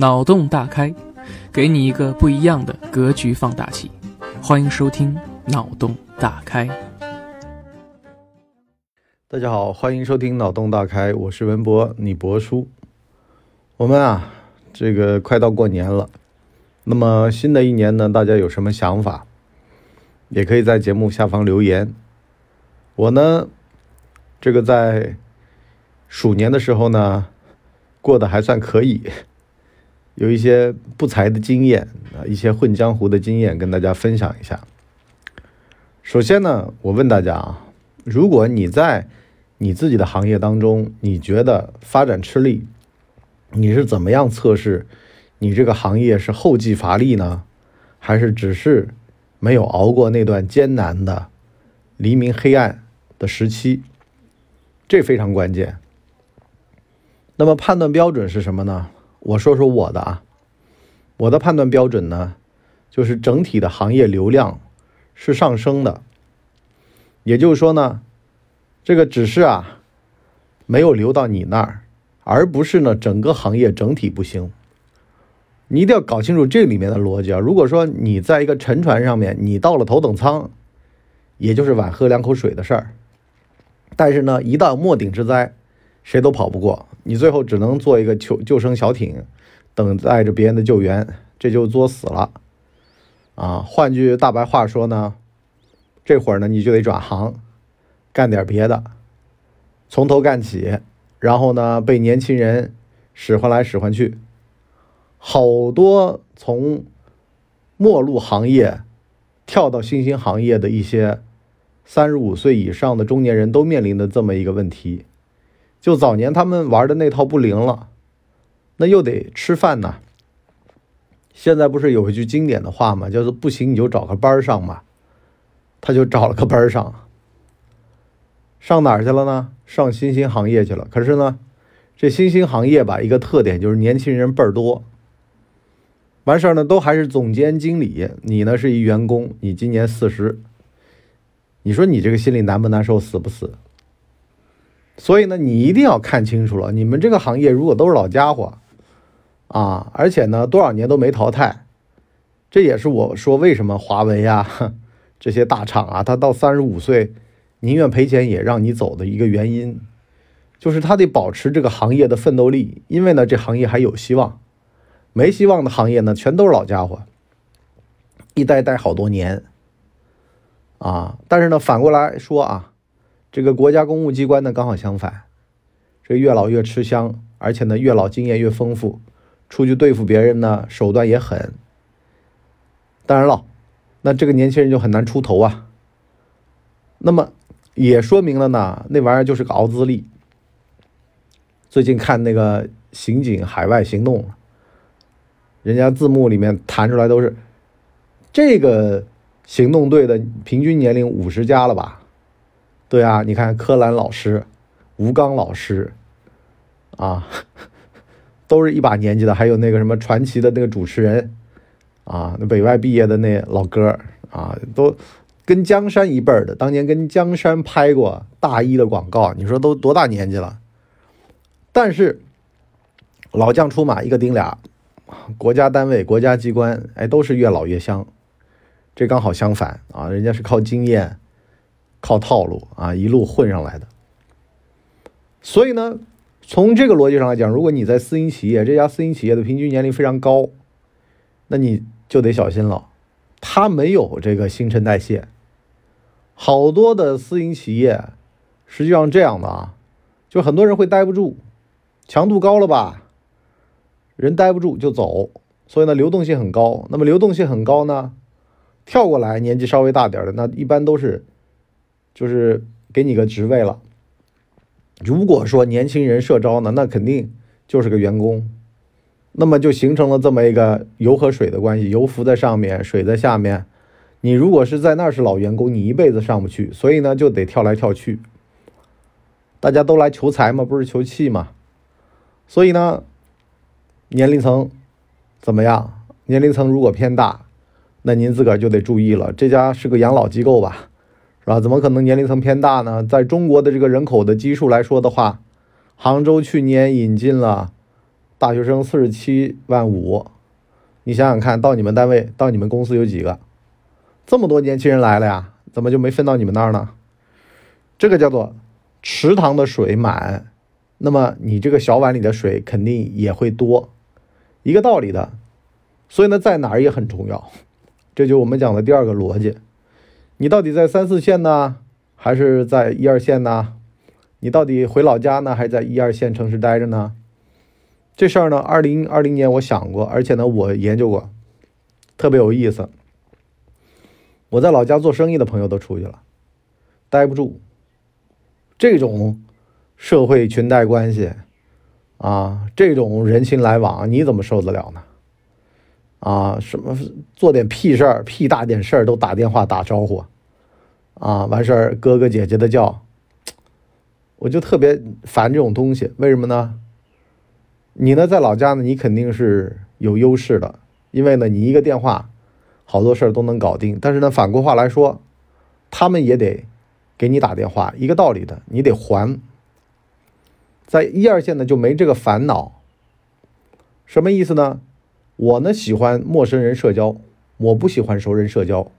脑洞大开，给你一个不一样的格局放大器。欢迎收听《脑洞大开》。大家好，欢迎收听《脑洞大开》，我是文博，你博叔。我们啊，这个快到过年了，那么新的一年呢，大家有什么想法？也可以在节目下方留言。我呢，这个在鼠年的时候呢，过得还算可以。有一些不才的经验啊，一些混江湖的经验跟大家分享一下。首先呢，我问大家啊，如果你在你自己的行业当中，你觉得发展吃力，你是怎么样测试你这个行业是后继乏力呢，还是只是没有熬过那段艰难的黎明黑暗的时期？这非常关键。那么判断标准是什么呢？我说说我的啊，我的判断标准呢，就是整体的行业流量是上升的，也就是说呢，这个只是啊没有流到你那儿，而不是呢整个行业整体不行。你一定要搞清楚这里面的逻辑啊！如果说你在一个沉船上面，你到了头等舱，也就是晚喝两口水的事儿，但是呢，一到末顶之灾。谁都跑不过，你最后只能做一个救救生小艇，等待着别人的救援，这就作死了，啊！换句大白话说呢，这会儿呢你就得转行，干点别的，从头干起，然后呢被年轻人使唤来使唤去，好多从末路行业跳到新兴行业的一些三十五岁以上的中年人都面临的这么一个问题。就早年他们玩的那套不灵了，那又得吃饭呐。现在不是有一句经典的话吗？叫做“不行你就找个班上嘛”，他就找了个班上，上哪儿去了呢？上新兴行业去了。可是呢，这新兴行业吧，一个特点就是年轻人倍儿多。完事儿呢，都还是总监、经理，你呢是一员工，你今年四十，你说你这个心里难不难受，死不死？所以呢，你一定要看清楚了。你们这个行业如果都是老家伙，啊，而且呢多少年都没淘汰，这也是我说为什么华为呀 这些大厂啊，他到三十五岁宁愿赔钱也让你走的一个原因，就是他得保持这个行业的奋斗力。因为呢，这行业还有希望，没希望的行业呢全都是老家伙，一待待好多年，啊，但是呢反过来说啊。这个国家公务机关呢，刚好相反，这越老越吃香，而且呢，越老经验越丰富，出去对付别人呢，手段也狠。当然了，那这个年轻人就很难出头啊。那么也说明了呢，那玩意儿就是个熬资历。最近看那个《刑警海外行动》，人家字幕里面弹出来都是这个行动队的平均年龄五十加了吧？对啊，你看柯蓝老师、吴刚老师，啊，都是一把年纪的。还有那个什么传奇的那个主持人，啊，那北外毕业的那老哥啊，都跟江山一辈儿的，当年跟江山拍过大衣的广告。你说都多大年纪了？但是老将出马，一个顶俩，国家单位、国家机关，哎，都是越老越香。这刚好相反啊，人家是靠经验。靠套路啊，一路混上来的。所以呢，从这个逻辑上来讲，如果你在私营企业，这家私营企业的平均年龄非常高，那你就得小心了，它没有这个新陈代谢。好多的私营企业实际上这样的啊，就很多人会待不住，强度高了吧，人待不住就走，所以呢，流动性很高。那么流动性很高呢，跳过来年纪稍微大点的，那一般都是。就是给你个职位了。如果说年轻人社招呢，那肯定就是个员工，那么就形成了这么一个油和水的关系，油浮在上面，水在下面。你如果是在那儿是老员工，你一辈子上不去，所以呢就得跳来跳去。大家都来求财嘛，不是求气嘛？所以呢，年龄层怎么样？年龄层如果偏大，那您自个儿就得注意了，这家是个养老机构吧？啊，怎么可能年龄层偏大呢？在中国的这个人口的基数来说的话，杭州去年引进了大学生四十七万五，你想想看到你们单位到你们公司有几个？这么多年轻人来了呀，怎么就没分到你们那儿呢？这个叫做池塘的水满，那么你这个小碗里的水肯定也会多，一个道理的。所以呢，在哪儿也很重要，这就我们讲的第二个逻辑。你到底在三四线呢，还是在一二线呢？你到底回老家呢，还是在一二线城市待着呢？这事儿呢，二零二零年我想过，而且呢，我研究过，特别有意思。我在老家做生意的朋友都出去了，待不住。这种社会裙带关系啊，这种人情来往，你怎么受得了呢？啊，什么做点屁事儿、屁大点事儿都打电话打招呼，啊，完事儿哥哥姐姐的叫，我就特别烦这种东西。为什么呢？你呢，在老家呢，你肯定是有优势的，因为呢，你一个电话，好多事儿都能搞定。但是呢，反过话来说，他们也得。给你打电话，一个道理的，你得还。在一二线呢，就没这个烦恼。什么意思呢？我呢喜欢陌生人社交，我不喜欢熟人社交，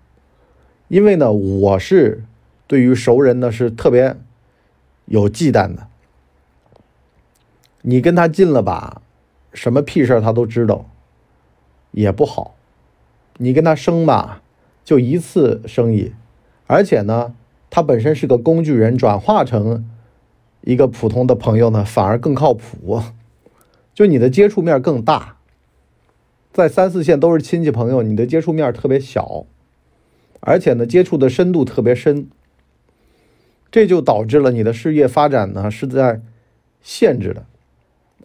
因为呢，我是对于熟人呢是特别有忌惮的。你跟他近了吧，什么屁事他都知道，也不好。你跟他生吧，就一次生意，而且呢。他本身是个工具人，转化成一个普通的朋友呢，反而更靠谱。就你的接触面更大，在三四线都是亲戚朋友，你的接触面特别小，而且呢，接触的深度特别深。这就导致了你的事业发展呢是在限制的，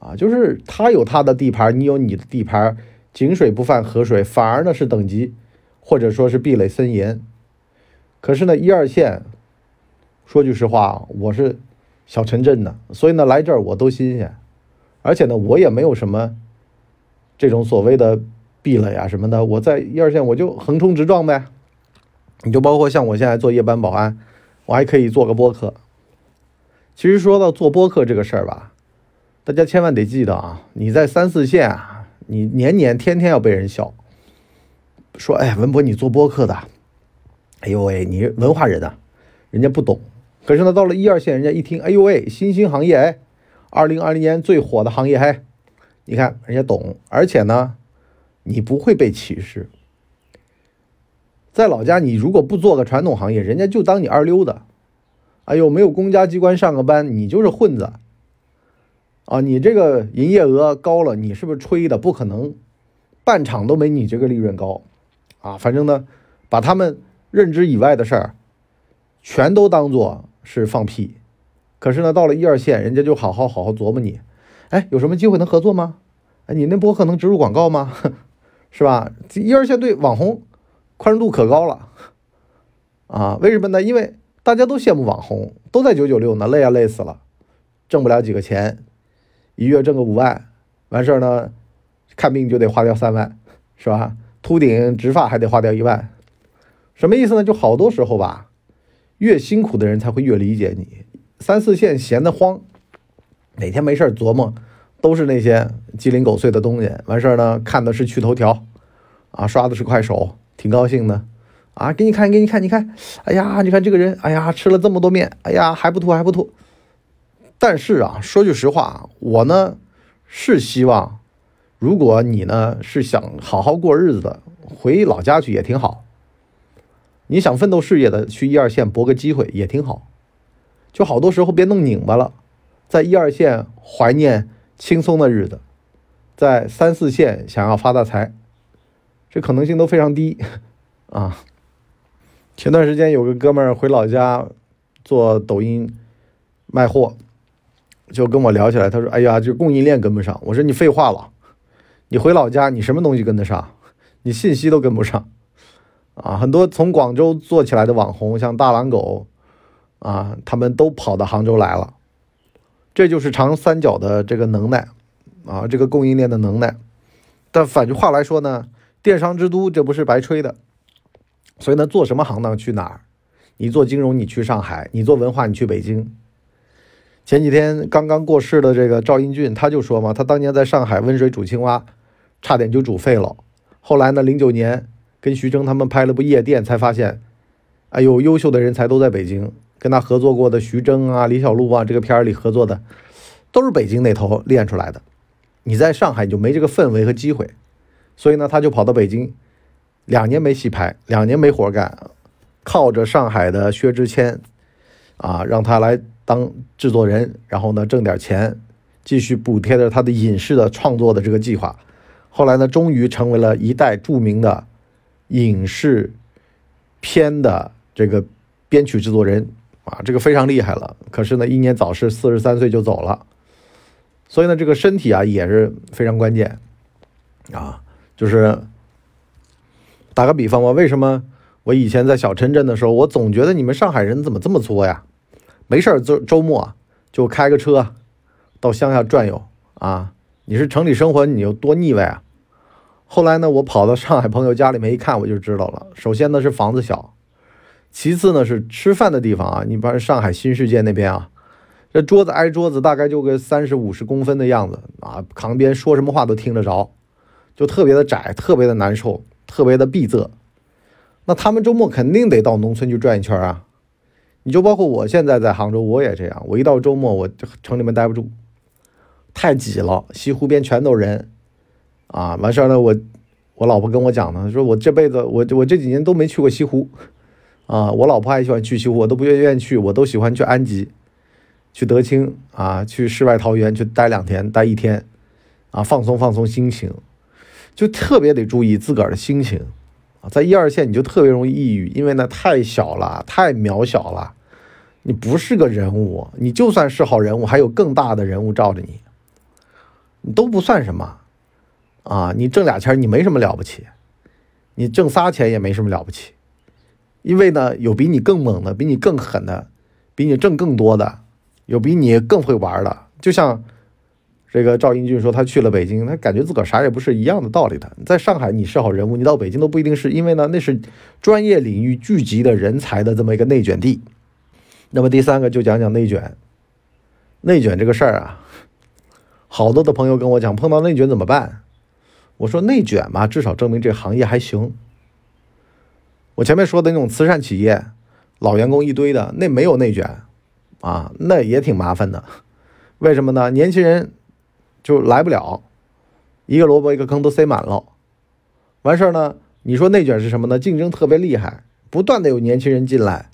啊，就是他有他的地盘，你有你的地盘，井水不犯河水，反而呢是等级或者说是壁垒森严。可是呢，一二线。说句实话，我是小城镇的，所以呢来这儿我都新鲜，而且呢我也没有什么这种所谓的壁垒啊什么的，我在一二线我就横冲直撞呗。你就包括像我现在做夜班保安，我还可以做个播客。其实说到做播客这个事儿吧，大家千万得记得啊，你在三四线啊，你年年天天要被人笑，说哎文博你做播客的，哎呦喂你文化人啊，人家不懂。可是呢，到了一二线，人家一听，哎呦喂，新兴行业哎，二零二零年最火的行业嘿，你看人家懂，而且呢，你不会被歧视。在老家，你如果不做个传统行业，人家就当你二流子。哎呦，没有公家机关上个班，你就是混子。啊，你这个营业额高了，你是不是吹的？不可能，半场都没你这个利润高。啊，反正呢，把他们认知以外的事儿，全都当做。是放屁，可是呢，到了一二线，人家就好好好好琢磨你，哎，有什么机会能合作吗？哎，你那博客能植入广告吗？是吧？一二线对网红宽容度可高了啊？为什么呢？因为大家都羡慕网红，都在九九六呢，累啊累死了，挣不了几个钱，一月挣个五万，完事儿呢，看病就得花掉三万，是吧？秃顶植发还得花掉一万，什么意思呢？就好多时候吧。越辛苦的人才会越理解你。三四线闲得慌，每天没事琢磨，都是那些鸡零狗碎的东西。完事儿呢，看的是趣头条，啊，刷的是快手，挺高兴的，啊，给你看，给你看，你看，哎呀，你看这个人，哎呀，吃了这么多面，哎呀，还不吐，还不吐。但是啊，说句实话，我呢是希望，如果你呢是想好好过日子的，回老家去也挺好。你想奋斗事业的，去一二线搏个机会也挺好，就好多时候别弄拧巴了，在一二线怀念轻松的日子，在三四线想要发大财，这可能性都非常低啊。前段时间有个哥们儿回老家做抖音卖货，就跟我聊起来，他说：“哎呀，这供应链跟不上。”我说：“你废话了，你回老家你什么东西跟得上？你信息都跟不上。”啊，很多从广州做起来的网红，像大狼狗，啊，他们都跑到杭州来了。这就是长三角的这个能耐，啊，这个供应链的能耐。但反句话来说呢，电商之都这不是白吹的。所以呢，做什么行当去哪儿？你做金融，你去上海；你做文化，你去北京。前几天刚刚过世的这个赵英俊，他就说嘛，他当年在上海温水煮青蛙，差点就煮沸了。后来呢，零九年跟徐峥他们拍了部《夜店》，才发现，哎呦，优秀的人才都在北京。跟他合作过的徐峥啊、李小璐啊，这个片儿里合作的，都是北京那头练出来的。你在上海你就没这个氛围和机会，所以呢，他就跑到北京，两年没戏拍，两年没活干，靠着上海的薛之谦，啊，让他来当制作人，然后呢挣点钱，继续补贴着他的影视的创作的这个计划。后来呢，终于成为了一代著名的影视片的这个编曲制作人。啊，这个非常厉害了。可是呢，英年早逝，四十三岁就走了。所以呢，这个身体啊也是非常关键。啊，就是打个比方吧，为什么我以前在小城镇的时候，我总觉得你们上海人怎么这么作呀？没事儿周周末就开个车到乡下转悠啊。你是城里生活，你有多腻歪啊？后来呢，我跑到上海朋友家里面一看，我就知道了。首先呢是房子小。其次呢是吃饭的地方啊，你比如上海新世界那边啊，这桌子挨桌子，大概就个三十五十公分的样子啊，旁边说什么话都听得着，就特别的窄，特别的难受，特别的闭塞。那他们周末肯定得到农村去转一圈啊。你就包括我现在在杭州，我也这样，我一到周末我城里面待不住，太挤了，西湖边全都人啊。完事儿呢，我我老婆跟我讲呢，说我这辈子我我这几年都没去过西湖。啊，我老婆还喜欢去西湖，我都不愿意去，我都喜欢去安吉，去德清啊，去世外桃源去待两天，待一天，啊，放松放松心情，就特别得注意自个儿的心情啊，在一二线你就特别容易抑郁，因为呢太小了，太渺小了，你不是个人物，你就算是好人物，还有更大的人物罩着你，你都不算什么啊，你挣俩钱你没什么了不起，你挣仨钱也没什么了不起。因为呢，有比你更猛的，比你更狠的，比你挣更多的，有比你更会玩的。就像这个赵英俊说，他去了北京，他感觉自个儿啥也不是一样的道理的。在上海你是好人物，你到北京都不一定是，因为呢，那是专业领域聚集的人才的这么一个内卷地。那么第三个就讲讲内卷，内卷这个事儿啊，好多的朋友跟我讲，碰到内卷怎么办？我说内卷嘛，至少证明这行业还行。我前面说的那种慈善企业，老员工一堆的，那没有内卷，啊，那也挺麻烦的。为什么呢？年轻人就来不了，一个萝卜一个坑都塞满了。完事儿呢，你说内卷是什么呢？竞争特别厉害，不断的有年轻人进来，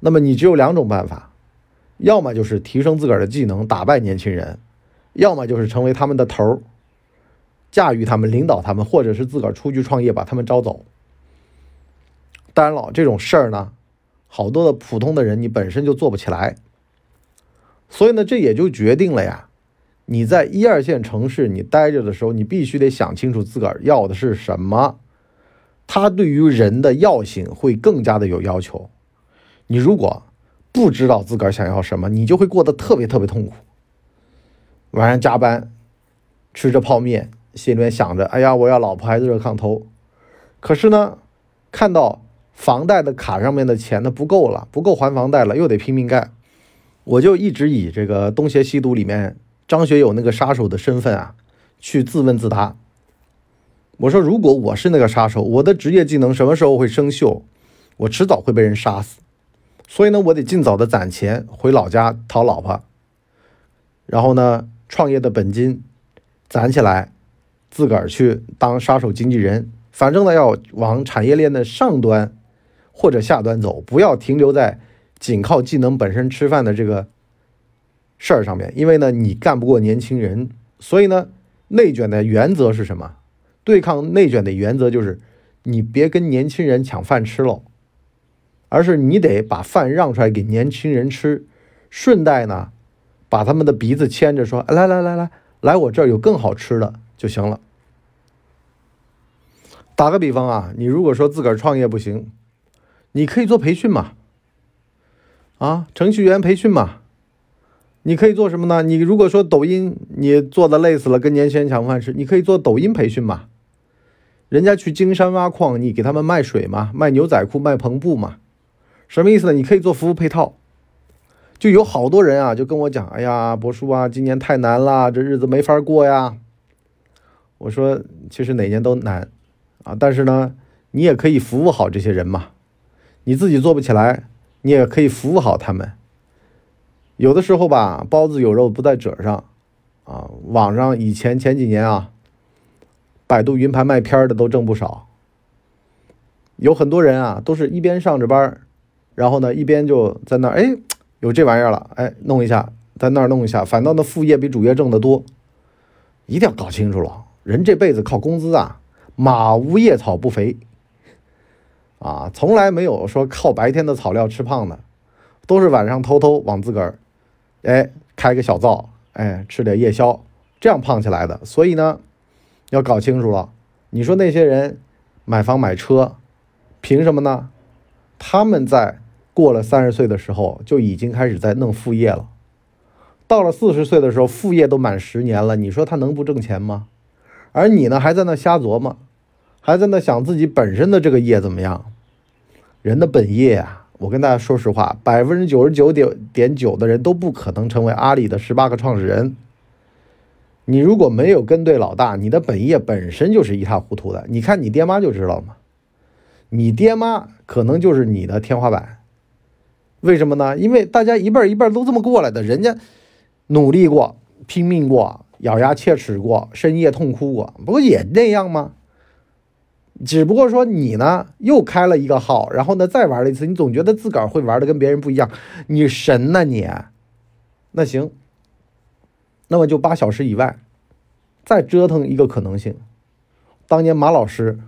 那么你只有两种办法，要么就是提升自个儿的技能，打败年轻人；要么就是成为他们的头儿，驾驭他们，领导他们，或者是自个儿出去创业，把他们招走。当然了，这种事儿呢，好多的普通的人你本身就做不起来，所以呢，这也就决定了呀，你在一二线城市你待着的时候，你必须得想清楚自个儿要的是什么。他对于人的要性会更加的有要求。你如果不知道自个儿想要什么，你就会过得特别特别痛苦。晚上加班，吃着泡面，心里面想着，哎呀，我要老婆孩子热炕头。可是呢，看到。房贷的卡上面的钱呢不够了，不够还房贷了，又得拼命干。我就一直以这个《东邪西毒》里面张学友那个杀手的身份啊，去自问自答。我说，如果我是那个杀手，我的职业技能什么时候会生锈？我迟早会被人杀死。所以呢，我得尽早的攒钱回老家讨老婆，然后呢，创业的本金攒起来，自个儿去当杀手经纪人。反正呢，要往产业链的上端。或者下端走，不要停留在仅靠技能本身吃饭的这个事儿上面，因为呢，你干不过年轻人。所以呢，内卷的原则是什么？对抗内卷的原则就是，你别跟年轻人抢饭吃喽，而是你得把饭让出来给年轻人吃，顺带呢，把他们的鼻子牵着说，来来来来来，我这儿有更好吃的就行了。打个比方啊，你如果说自个儿创业不行。你可以做培训嘛，啊，程序员培训嘛，你可以做什么呢？你如果说抖音你做的累死了，跟年轻人抢饭吃，你可以做抖音培训嘛。人家去金山挖矿，你给他们卖水嘛，卖牛仔裤，卖篷布嘛，什么意思呢？你可以做服务配套，就有好多人啊，就跟我讲：“哎呀，博叔啊，今年太难了，这日子没法过呀。”我说：“其实哪年都难啊，但是呢，你也可以服务好这些人嘛。你自己做不起来，你也可以服务好他们。有的时候吧，包子有肉不在褶上啊。网上以前前几年啊，百度云盘卖片的都挣不少。有很多人啊，都是一边上着班然后呢，一边就在那儿，哎，有这玩意儿了，哎，弄一下，在那儿弄一下，反倒那副业比主业挣得多。一定要搞清楚了，人这辈子靠工资啊，马无夜草不肥啊，从来没有说靠白天的草料吃胖的，都是晚上偷偷往自个儿，哎，开个小灶，哎，吃点夜宵，这样胖起来的。所以呢，要搞清楚了，你说那些人买房买车，凭什么呢？他们在过了三十岁的时候就已经开始在弄副业了，到了四十岁的时候，副业都满十年了，你说他能不挣钱吗？而你呢，还在那瞎琢磨，还在那想自己本身的这个业怎么样？人的本业啊，我跟大家说实话，百分之九十九点点九的人都不可能成为阿里的十八个创始人。你如果没有跟对老大，你的本业本身就是一塌糊涂的。你看你爹妈就知道了嘛。你爹妈可能就是你的天花板，为什么呢？因为大家一辈儿一辈儿都这么过来的，人家努力过、拼命过、咬牙切齿过、深夜痛哭过，不也那样吗？只不过说你呢，又开了一个号，然后呢再玩了一次，你总觉得自个儿会玩的跟别人不一样，你神呐你！那行，那么就八小时以外，再折腾一个可能性。当年马老师。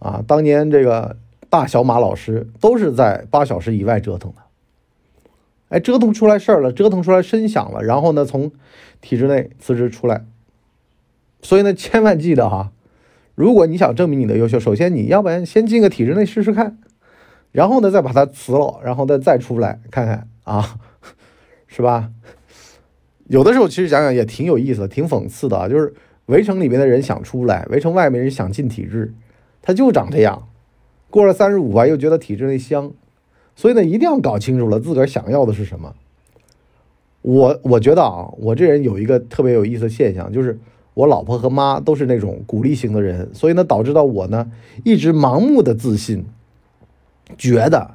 啊，当年这个大小马老师都是在八小时以外折腾的，哎，折腾出来事儿了，折腾出来声响了，然后呢，从体制内辞职出来。所以呢，千万记得哈，如果你想证明你的优秀，首先你要不然先进个体制内试试看，然后呢，再把它辞了，然后再再出来看看啊，是吧？有的时候其实想想也挺有意思的，挺讽刺的啊，就是围城里面的人想出来，围城外面人想进体制。他就长这样，过了三十五吧，又觉得体制内香，所以呢，一定要搞清楚了自个儿想要的是什么。我我觉得啊，我这人有一个特别有意思的现象，就是我老婆和妈都是那种鼓励型的人，所以呢，导致到我呢一直盲目的自信，觉得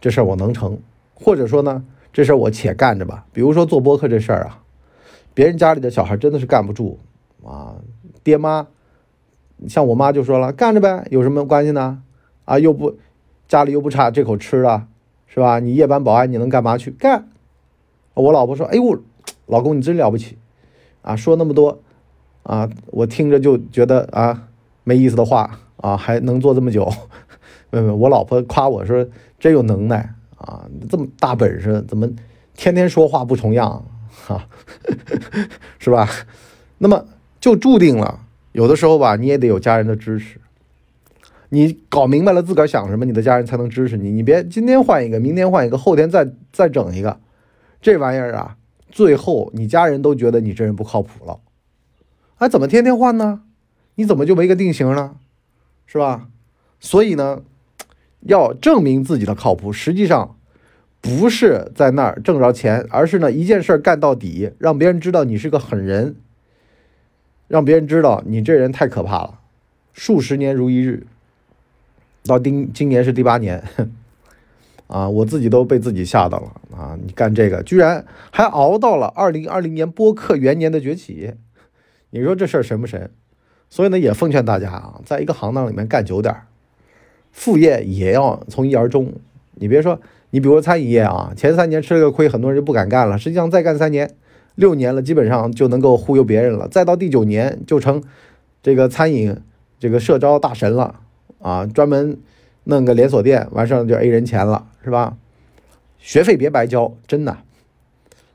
这事儿我能成，或者说呢，这事儿我且干着吧。比如说做播客这事儿啊，别人家里的小孩真的是干不住啊，爹妈。像我妈就说了，干着呗，有什么关系呢？啊，又不家里又不差这口吃的，是吧？你夜班保安你能干嘛去干？我老婆说，哎呦，老公你真了不起啊！说那么多啊，我听着就觉得啊没意思的话啊，还能做这么久？没没，我老婆夸我说真有能耐啊，这么大本事，怎么天天说话不重样？哈，是吧？那么就注定了。有的时候吧，你也得有家人的支持。你搞明白了自个儿想什么，你的家人才能支持你。你别今天换一个，明天换一个，后天再再整一个，这玩意儿啊，最后你家人都觉得你这人不靠谱了。哎，怎么天天换呢？你怎么就没个定型呢？是吧？所以呢，要证明自己的靠谱，实际上不是在那儿挣着钱，而是呢一件事干到底，让别人知道你是个狠人。让别人知道你这人太可怕了，数十年如一日，到今今年是第八年，啊，我自己都被自己吓到了啊！你干这个居然还熬到了二零二零年播客元年的崛起，你说这事儿神不神？所以呢，也奉劝大家啊，在一个行当里面干久点儿，副业也要从一而终。你别说，你比如说餐饮业啊，前三年吃了个亏，很多人就不敢干了。实际上再干三年。六年了，基本上就能够忽悠别人了。再到第九年，就成这个餐饮这个社招大神了啊！专门弄个连锁店，完事儿就 A 人钱了，是吧？学费别白交，真的。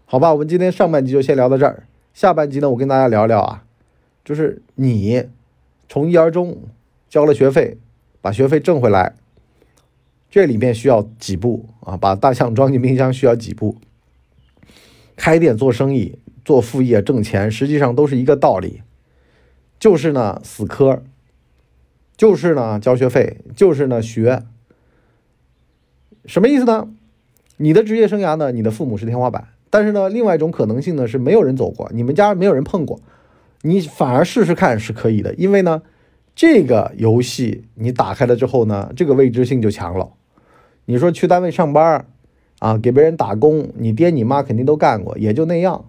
好吧，我们今天上半集就先聊到这儿。下半集呢，我跟大家聊聊啊，就是你从一而终交了学费，把学费挣回来，这里面需要几步啊？把大象装进冰箱需要几步？开店做生意、做副业挣钱，实际上都是一个道理，就是呢死磕，就是呢交学费，就是呢学。什么意思呢？你的职业生涯呢，你的父母是天花板，但是呢，另外一种可能性呢是没有人走过，你们家没有人碰过，你反而试试看是可以的，因为呢，这个游戏你打开了之后呢，这个未知性就强了。你说去单位上班啊，给别人打工，你爹你妈肯定都干过，也就那样。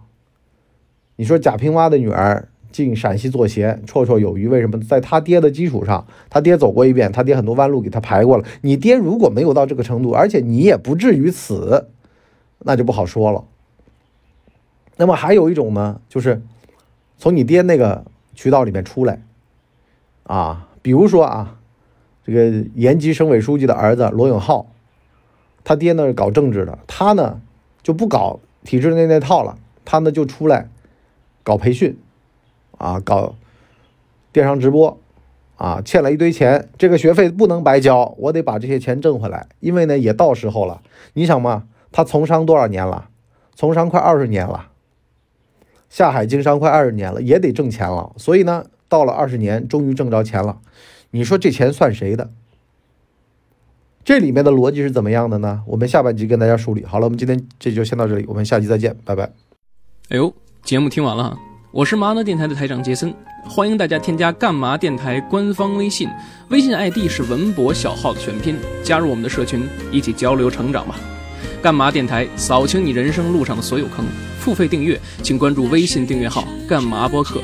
你说贾平凹的女儿进陕西做鞋，绰绰有余。为什么？在他爹的基础上，他爹走过一遍，他爹很多弯路给他排过了。你爹如果没有到这个程度，而且你也不至于此，那就不好说了。那么还有一种呢，就是从你爹那个渠道里面出来啊，比如说啊，这个延吉省委书记的儿子罗永浩，他爹呢是搞政治的，他呢就不搞体制内那套了，他呢就出来。搞培训，啊，搞电商直播，啊，欠了一堆钱，这个学费不能白交，我得把这些钱挣回来。因为呢，也到时候了。你想嘛，他从商多少年了？从商快二十年了，下海经商快二十年了，也得挣钱了。所以呢，到了二十年，终于挣着钱了。你说这钱算谁的？这里面的逻辑是怎么样的呢？我们下半集跟大家梳理。好了，我们今天这就先到这里，我们下期再见，拜拜。哎呦。节目听完了，我是麻辣电台的台长杰森，欢迎大家添加干嘛电台官方微信，微信 ID 是文博小号的全拼，加入我们的社群，一起交流成长吧。干嘛电台扫清你人生路上的所有坑，付费订阅请关注微信订阅号干嘛播客。